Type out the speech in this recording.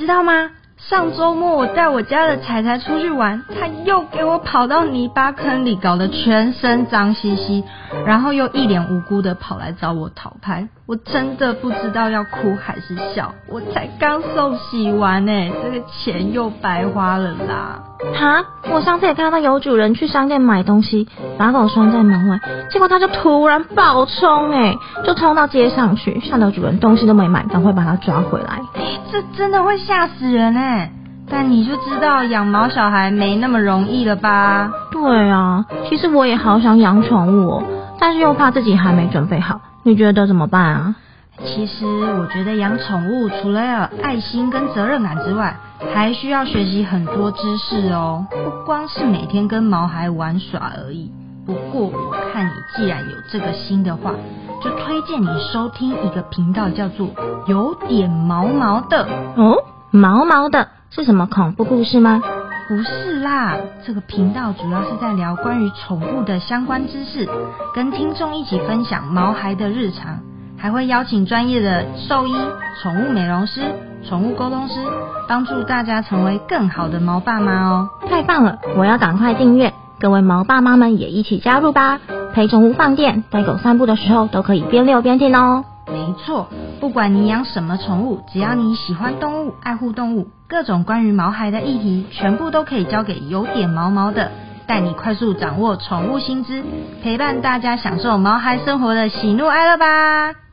知道吗？上周末我带我家的彩彩出去玩，他又给我跑到泥巴坑里，搞得全身脏兮兮，然后又一脸无辜的跑来找我讨拍，我真的不知道要哭还是笑。我才刚受洗完呢，这个钱又白花了啦！哈，我上次也看到有主人去商店买东西，把狗拴在门外，结果他就突然暴冲，哎，就冲到街上去，吓得主人东西都没买，赶快把他抓回来。这真的会吓死人哎！但你就知道养毛小孩没那么容易了吧？对啊，其实我也好想养宠物哦，但是又怕自己还没准备好。你觉得怎么办啊？其实我觉得养宠物除了要有爱心跟责任感之外，还需要学习很多知识哦，不光是每天跟毛孩玩耍而已。不过我看你既然有这个心的话。就推荐你收听一个频道，叫做“有点毛毛的”哦，毛毛的是什么恐怖故事吗？不是啦，这个频道主要是在聊关于宠物的相关知识，跟听众一起分享毛孩的日常，还会邀请专业的兽医、宠物美容师、宠物沟通师，帮助大家成为更好的毛爸妈哦。太棒了，我要赶快订阅，各位毛爸妈们也一起加入吧。陪宠物放电，带狗散步的时候都可以边遛边听哦。没错，不管你养什么宠物，只要你喜欢动物、爱护动物，各种关于毛孩的议题，全部都可以交给有点毛毛的，带你快速掌握宠物新知，陪伴大家享受毛孩生活的喜怒哀乐吧。